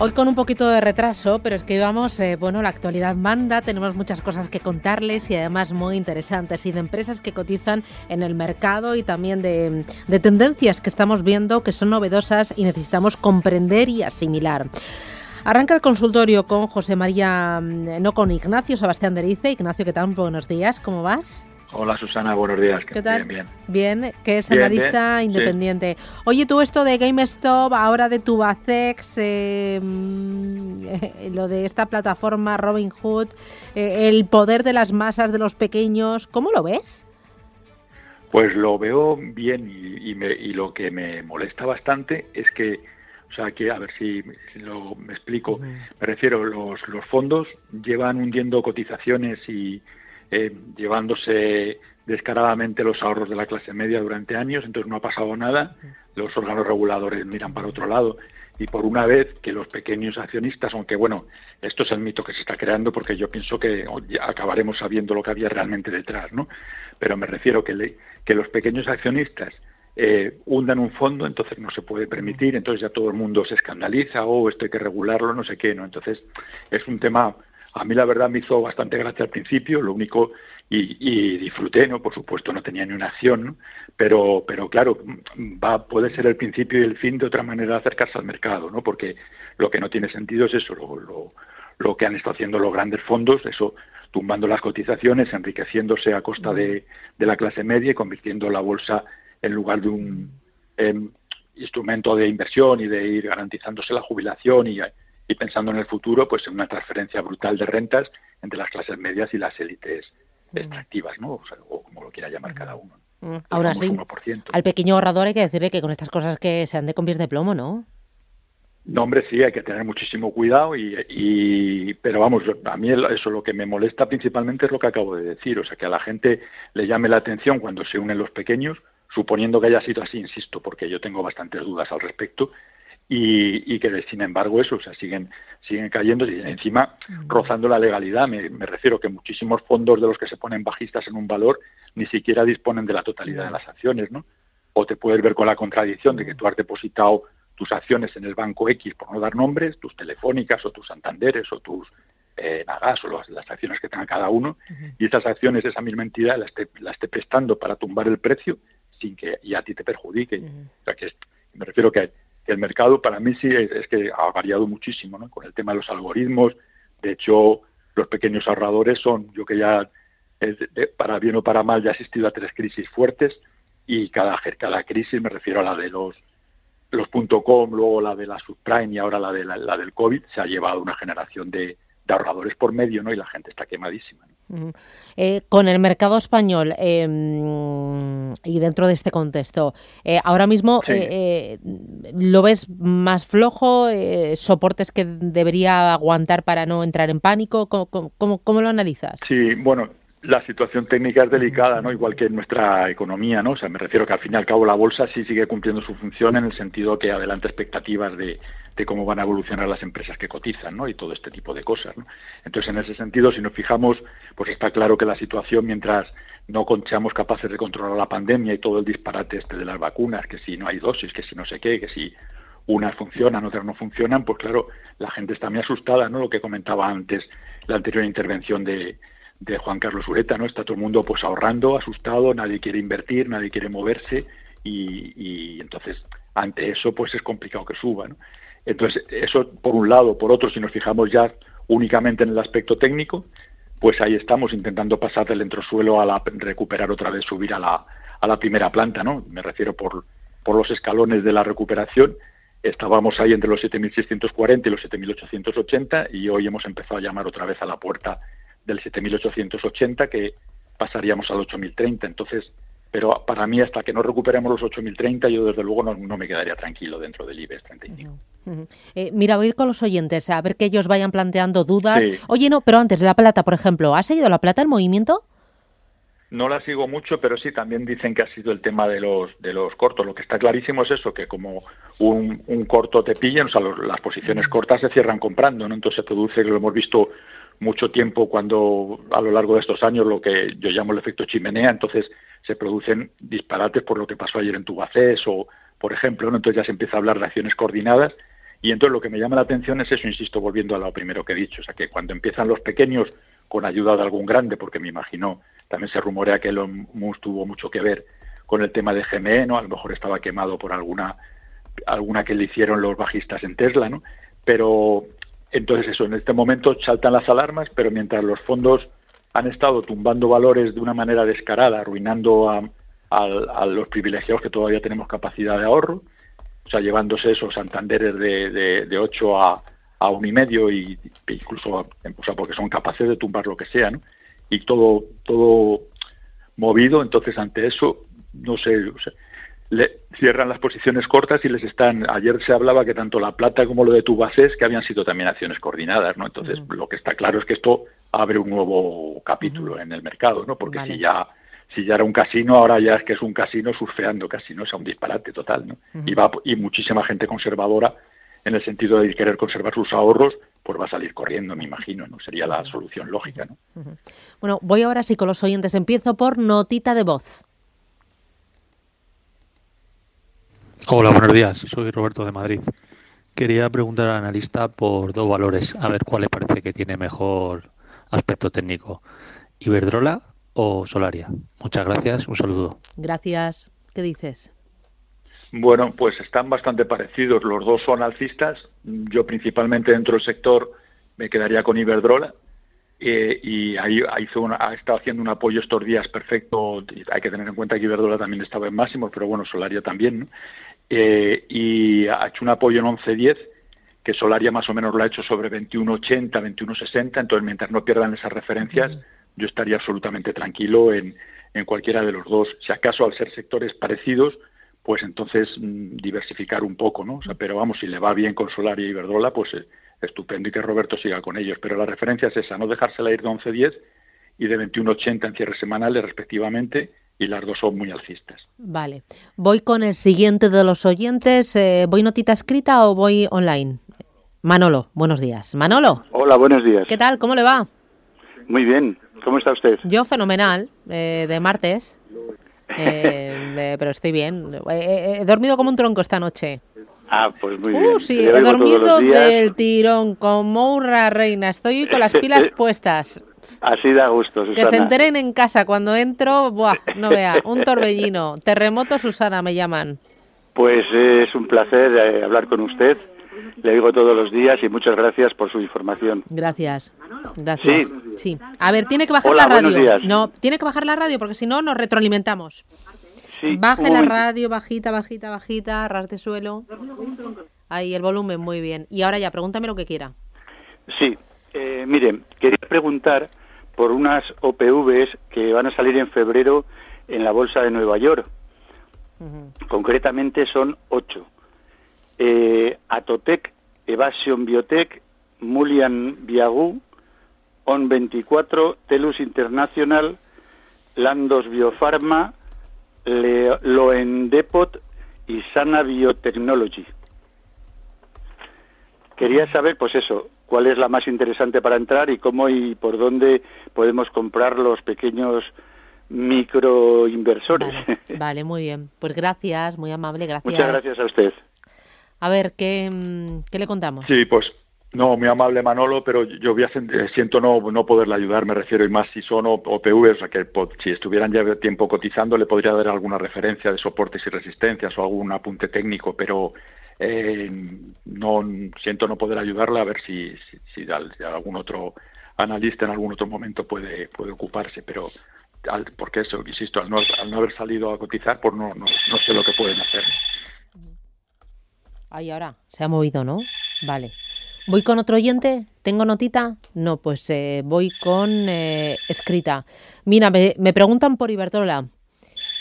Hoy con un poquito de retraso, pero es que vamos, eh, bueno, la actualidad manda, tenemos muchas cosas que contarles y además muy interesantes y de empresas que cotizan en el mercado y también de, de tendencias que estamos viendo que son novedosas y necesitamos comprender y asimilar. Arranca el consultorio con José María, mm, no con Ignacio Sebastián Derice. Ignacio, ¿qué tal? Buenos días, ¿cómo vas? Hola Susana, buenos días. ¿Qué tal? Bien, bien. Bien, que es analista independiente. Oye, tú esto de GameStop, ahora de Tubacex, eh, mm, lo de esta plataforma Robinhood, eh, el poder de las masas de los pequeños, ¿cómo lo ves? Pues lo veo bien y, lo que me molesta bastante es que, o sea, que a ver si, lo, me explico, me refiero, los, los fondos llevan hundiendo cotizaciones y eh, llevándose descaradamente los ahorros de la clase media durante años, entonces no ha pasado nada, los órganos reguladores miran para otro lado y por una vez que los pequeños accionistas, aunque bueno, esto es el mito que se está creando porque yo pienso que acabaremos sabiendo lo que había realmente detrás, ¿no? Pero me refiero que, que los pequeños accionistas eh, hundan un fondo, entonces no se puede permitir, entonces ya todo el mundo se escandaliza, o oh, esto hay que regularlo, no sé qué, ¿no? Entonces es un tema a mí la verdad me hizo bastante gracia al principio, lo único, y, disfruté, ¿no? Por supuesto no tenía ni una acción, pero, pero claro, va, puede ser el principio y el fin de otra manera de acercarse al mercado, ¿no? Porque lo que no tiene sentido es eso, lo, lo, que han estado haciendo los grandes fondos, eso tumbando las cotizaciones, enriqueciéndose a costa de, de la clase media y convirtiendo la bolsa en lugar de un instrumento de inversión y de ir garantizándose la jubilación y y pensando en el futuro, pues en una transferencia brutal de rentas entre las clases medias y las élites mm. extractivas, ¿no? O, como lo quiera llamar cada uno. Mm. Ahora sí, al pequeño ahorrador hay que decirle que con estas cosas que se han de convierte de plomo, ¿no? No, hombre, sí, hay que tener muchísimo cuidado, y, pero vamos, a mí eso lo que me molesta principalmente es lo que acabo de decir, o sea, que a la gente le llame la atención cuando se unen los pequeños, suponiendo que haya sido así, insisto, porque yo tengo bastantes dudas al respecto, y, que sin embargo eso, o sea, siguen, siguen cayendo y encima rozando la legalidad. Me, refiero que muchísimos fondos de los que se ponen bajistas en un valor ni siquiera disponen de la totalidad de las acciones, ¿no? O te puedes ver con la contradicción de que tú has depositado tus acciones en el banco X, por no dar nombres, tus telefónicas o tus Santanderes o tus eh, Nagas o las, acciones que tenga cada uno, y esas acciones, esa misma entidad la esté, la esté prestando para tumbar el precio sin que y a ti te perjudique. O sea, que me refiero que el mercado para mí sí es, que ha variado muchísimo ¿no? con el tema de los algoritmos. De hecho, los pequeños ahorradores son, yo que ya, para bien o para mal, ya he asistido a tres crisis fuertes y cada, cada crisis, me refiero a la de los los .com, luego la de la subprime y ahora la de la, del COVID, se ha llevado una generación de, de ahorradores por medio, ¿no? Y la gente está quemadísima. Eh, con el mercado español em, y dentro de este contexto, eh, ahora mismo eh, lo ves más flojo, soportes que debería aguantar para no entrar en pánico, ¿Cómo, cómo, lo analizas? Sí, bueno, la situación técnica es delicada, ¿no? Igual que en nuestra economía, ¿no? O sea, me refiero que al fin y al cabo la bolsa sí sigue cumpliendo su función en el sentido que adelanta expectativas de, cómo van a evolucionar las empresas que cotizan, ¿no? Y todo este tipo de cosas, ¿no? Entonces, en ese sentido, si nos fijamos, pues está claro que la situación, mientras no seamos capaces de controlar la pandemia y todo el disparate este de las vacunas, que si no hay dosis, que si no sé qué, que si unas funcionan, otras no funcionan, pues claro, la gente está muy asustada, ¿no? Lo que comentaba antes, la anterior intervención de, de Juan Carlos Ureta, ¿no? Está todo el mundo pues ahorrando, asustado, nadie quiere invertir, nadie quiere moverse y, y entonces ante eso pues es complicado que suba, ¿no? Entonces, eso por un lado. Por otro, si nos fijamos ya únicamente en el aspecto técnico, pues ahí estamos intentando pasar del entresuelo a la, recuperar otra vez, subir a la, a la primera planta, ¿no? Me refiero por, por los escalones de la recuperación. Estábamos ahí entre los 7.640 y los 7.880 y hoy hemos empezado a llamar otra vez a la puerta del 7.880 que pasaríamos al 8.030. Entonces, pero para mí hasta que no recuperemos los 8.030 yo desde luego no, me quedaría tranquilo dentro del IBEX 35. Eh, mira, voy a ir con los oyentes a ver que ellos vayan planteando dudas. Oye, no, pero antes, la plata, por ejemplo, ¿ha seguido la plata el movimiento? no la sigo mucho, pero sí también dicen que ha sido el tema de los de los cortos. Lo que está clarísimo es eso, que como un, un corto te pillan, o sea, las posiciones cortas se cierran comprando, ¿no? Entonces se produce, lo hemos visto mucho tiempo cuando a lo largo de estos años lo que yo llamo el efecto chimenea, entonces se producen disparates por lo que pasó ayer en Tubacés o, por ejemplo, ¿no? entonces ya se empieza a hablar de acciones coordinadas y entonces lo que me llama la atención es eso, insisto, volviendo a lo primero que he dicho, o sea, que cuando empiezan los pequeños con ayuda de algún grande, porque me imagino, también se rumorea que Elon Musk tuvo mucho que ver con el tema de GME, ¿no? A lo mejor estaba quemado por alguna alguna que le hicieron los bajistas en Tesla, ¿no? Pero entonces eso, en este momento saltan las alarmas, pero mientras los fondos han estado tumbando valores de una manera descarada, arruinando a, los privilegiados que todavía tenemos capacidad de ahorro, o sea, llevándose esos Santanderes de, de, de 8 a, a un y medio y incluso, o sea, porque son capaces de tumbar lo que sea, ¿no? Y todo, todo movido, entonces ante eso, no sé, o sea, le cierran las posiciones cortas y les están ayer se hablaba que tanto la plata como lo de Tubacés que habían sido también acciones coordinadas no entonces lo que está claro es que esto abre un nuevo capítulo en el mercado no porque si ya si ya era un casino ahora ya es que es un casino surfeando casinos o sea un disparate total no y va y muchísima gente conservadora en el sentido de querer conservar sus ahorros pues va a salir corriendo, me imagino, ¿no? Sería la solución lógica, ¿no? Bueno, voy ahora sí con los oyentes. Empiezo por notita de voz. Hola, buenos días. Soy Roberto de Madrid. Quería preguntar al analista por dos valores, a ver cuál le parece que tiene mejor aspecto técnico. ¿Iberdrola o Solaria? Muchas gracias, un saludo. Gracias. ¿Qué dices? Bueno, pues están bastante parecidos. Los dos son alcistas. Yo principalmente dentro del sector me quedaría con Iberdrola. Eh, y ahí, ha estado haciendo un apoyo estos días perfecto. Hay que tener en cuenta que Iberdrola también estaba en máximo, pero bueno, Solaria también. ¿no? Eh, y ha hecho un apoyo en 11.10, que Solaria más o menos lo ha hecho sobre 21.80, 21.60, entonces mientras no pierdan esas referencias, yo estaría absolutamente tranquilo en, en cualquiera de los dos. Si acaso al ser sectores parecidos, pues entonces mm, diversificar un poco, ¿no? O sea, pero vamos, si le va bien con Solaria y Iberdrola, pues eh, estupendo y que Roberto siga con ellos. Pero la referencia es esa, no dejársela ir de 11.10 y de 21.80 en cierres semanales respectivamente y las dos son muy alcistas. Vale. Voy con el siguiente de los oyentes. Eh, ¿Voy notita escrita o voy online? Manolo, buenos días. Manolo. Hola, buenos días. ¿Qué tal? ¿Cómo le va? Muy bien. ¿Cómo está usted? Yo fenomenal, eh, de martes. Eh, pero estoy bien. he dormido como un tronco esta noche. Ah, pues muy bien. Uh, sí, he dormido del tirón como una reina. Estoy con las pilas puestas. Así da gusto, Susana. Que se enteren en casa cuando entro, buah, no vea, un torbellino. Terremoto Susana me llaman. Pues es un placer eh, hablar con usted. Le digo todos los días y muchas gracias por su información. Gracias. Gracias. Sí. A ver, tiene que bajar la radio. No, tiene que bajar la radio porque si no nos retroalimentamos. Sí. Baje la radio, bajita, bajita, bajita, ras de suelo. Ahí el volumen, muy bien. Y ahora ya, pregúntame lo que quiera. Sí, eh, mire, quería preguntar por unas OPVs que van a salir en febrero en la Bolsa de Nueva York. Concretamente son ocho. Eh, Atotec, Evasion Biotech, Mulian Viagu, On24, Telus International, Landos Biofarma, Loendepot y Sana Biotechnology. Quería saber, pues eso, cuál es la más interesante para entrar y cómo y por dónde podemos comprar los pequeños microinversores. Vale, vale, muy bien. Pues gracias, muy amable, gracias. Muchas gracias a usted. A ver, ¿qué, mm, qué le contamos? Sí, pues no, muy amable Manolo, pero yo voy a, eh, siento no, no poderle ayudar, me refiero, y más si son OPV, o sea que si estuvieran ya tiempo cotizando le podría dar alguna referencia de soportes y resistencias o algún apunte técnico, pero eh, no siento no poder ayudarle a ver si, si, algún otro analista en algún otro momento puede, puede ocuparse, pero porque eso, insisto, al no, al no haber salido a cotizar, pues no, no, no sé lo que pueden hacer. Ahí ahora, se ha movido, ¿no? Vale. ¿Voy con otro oyente? ¿Tengo notita? No, pues eh, voy con eh, escrita. Mira, me, preguntan por Iberdrola.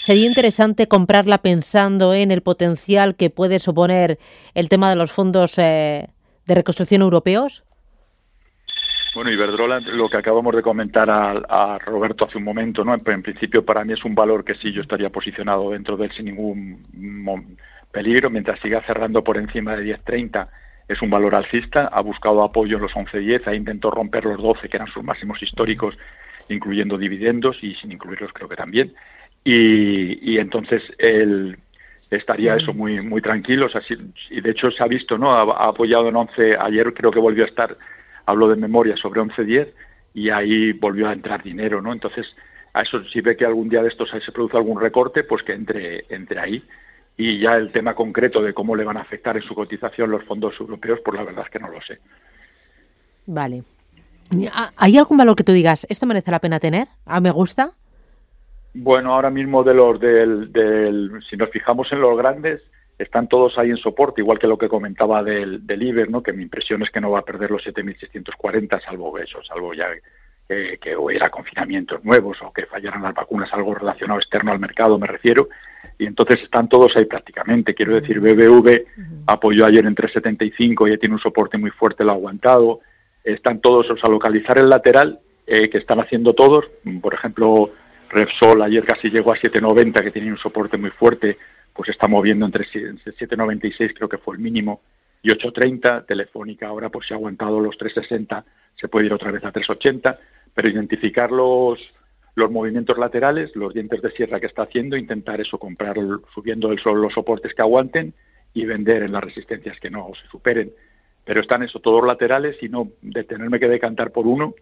¿Sería interesante comprarla pensando en el potencial que puede suponer el tema de los fondos eh, de reconstrucción europeos? Bueno, Iberdrola, lo que acabamos de comentar a, Roberto hace un momento, ¿no? En, principio para mí es un valor que sí yo estaría posicionado dentro de él sin ningún peligro, mientras siga cerrando por encima de 10.30 es un valor alcista, ha buscado apoyo en los 11.10, ha intentado romper los 12 que eran sus máximos históricos, incluyendo dividendos y sin incluirlos creo que también. Y, entonces él estaría eso muy muy tranquilo, y de hecho se ha visto, ¿no? Ha, apoyado en 11, ayer creo que volvió a estar, habló de memoria sobre 11.10 y ahí volvió a entrar dinero, ¿no? Entonces, a eso si ve que algún día de estos se produce algún recorte, pues que entre, entre ahí y ya el tema concreto de cómo le van a afectar en su cotización los fondos europeos, pues la verdad es que no lo sé. Vale. ¿Hay algún valor que tú digas, esto merece la pena tener? ¿A me gusta? Bueno, ahora mismo de los del, del, si nos fijamos en los grandes, están todos ahí en soporte, igual que lo que comentaba del, del Iber, ¿no? que mi impresión es que no va a perder los 7.640, salvo eso, salvo ya que, que hubiera confinamientos nuevos o que fallaran las vacunas, algo relacionado externo al mercado, me refiero, y entonces están todos ahí prácticamente. Quiero decir, BBV apoyó ayer en 375, ya tiene un soporte muy fuerte, lo ha aguantado. Están todos, o sea, localizar el lateral eh, que están haciendo todos, por ejemplo, Repsol ayer casi llegó a 790, que tenía un soporte muy fuerte, pues está moviendo entre 796, creo que fue el mínimo, y 830. Telefónica ahora, pues se ha aguantado los 360, se puede ir otra vez a 380, pero identificar los los movimientos laterales, los dientes de sierra que está haciendo, intentar eso, comprar subiendo el sol los soportes que aguanten y vender en las resistencias que no se superen. Pero están eso, todos laterales y no de tenerme que decantar por uno,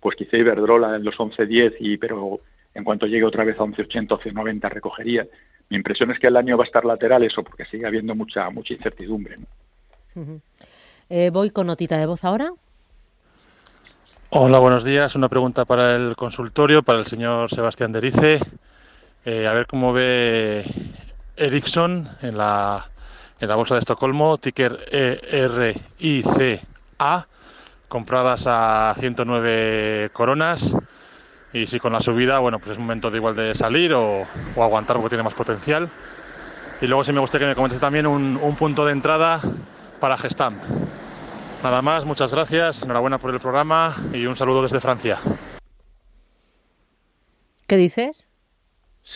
pues quizá Iberdrola en los 11.10 y pero en cuanto llegue otra vez a 11.80 o 11.90 recogería. Mi impresión es que el año va a estar lateral eso porque sigue habiendo mucha mucha incertidumbre. Eh, voy con notita de voz ahora. Hola, buenos días. Una pregunta para el consultorio, para el señor Sebastián Derice. Eh, a ver cómo ve Ericsson en la, en la bolsa de Estocolmo, ticker ERICA, compradas a 109 coronas. Y si con la subida, bueno, pues es momento de igual de salir o, aguantar porque tiene más potencial. Y luego si me gustaría que me comentes también un, un punto de entrada para Gestam. Nada más, muchas gracias, enhorabuena por el programa y un saludo desde Francia. ¿Qué dices?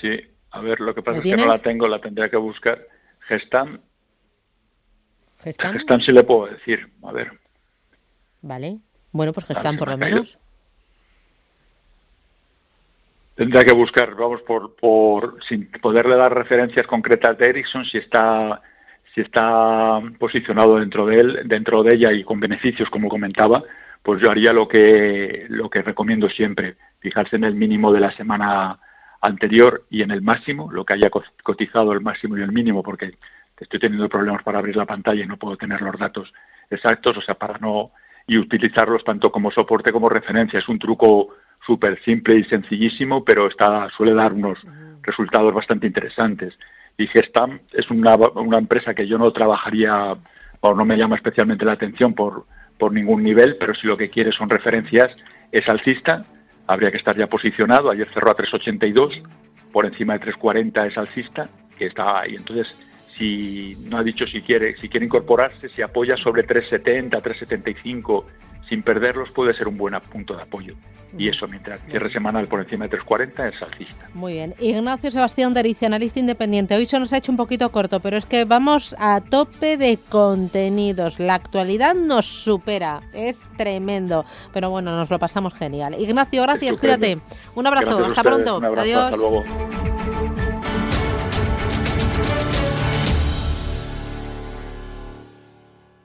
Sí, a ver, lo que pasa es que no la tengo, la tendría que buscar. Gestam. ¿Gestam? Gestam sí le puedo decir, a ver. Vale, bueno, pues Gestam por lo menos. Tendría que buscar, vamos, por, por sin poderle dar referencias concretas de Ericsson, si está si está posicionado dentro de él, dentro de ella y con beneficios, como comentaba, pues yo haría lo que lo que recomiendo siempre, fijarse en el mínimo de la semana anterior y en el máximo, lo que haya cotizado el máximo y el mínimo, porque estoy teniendo problemas para abrir la pantalla y no puedo tener los datos exactos, o sea, para no y utilizarlos tanto como soporte como referencia. Es un truco súper simple y sencillísimo, pero está suele dar unos resultados bastante interesantes y Gestam es una, una empresa que yo no trabajaría o no me llama especialmente la atención por, por ningún nivel, pero si lo que quiere son referencias, es alcista, habría que estar ya posicionado, ayer cerró a 382, por encima de 340 es alcista, que está ahí. Entonces, si no ha dicho si quiere, si quiere incorporarse, si apoya sobre 370, 375, sin perderlos, puede ser un buen punto de apoyo y eso mientras cierre semanal por encima de 340 es alcista. Muy bien. Ignacio Sebastián Derice, analista independiente. Hoy se nos ha hecho un poquito corto, pero es que vamos a tope de contenidos. La actualidad nos supera. Es tremendo. Pero bueno, nos lo pasamos genial. Ignacio, gracias. Cuídate. Un abrazo. Hasta pronto. Adiós. Hasta luego.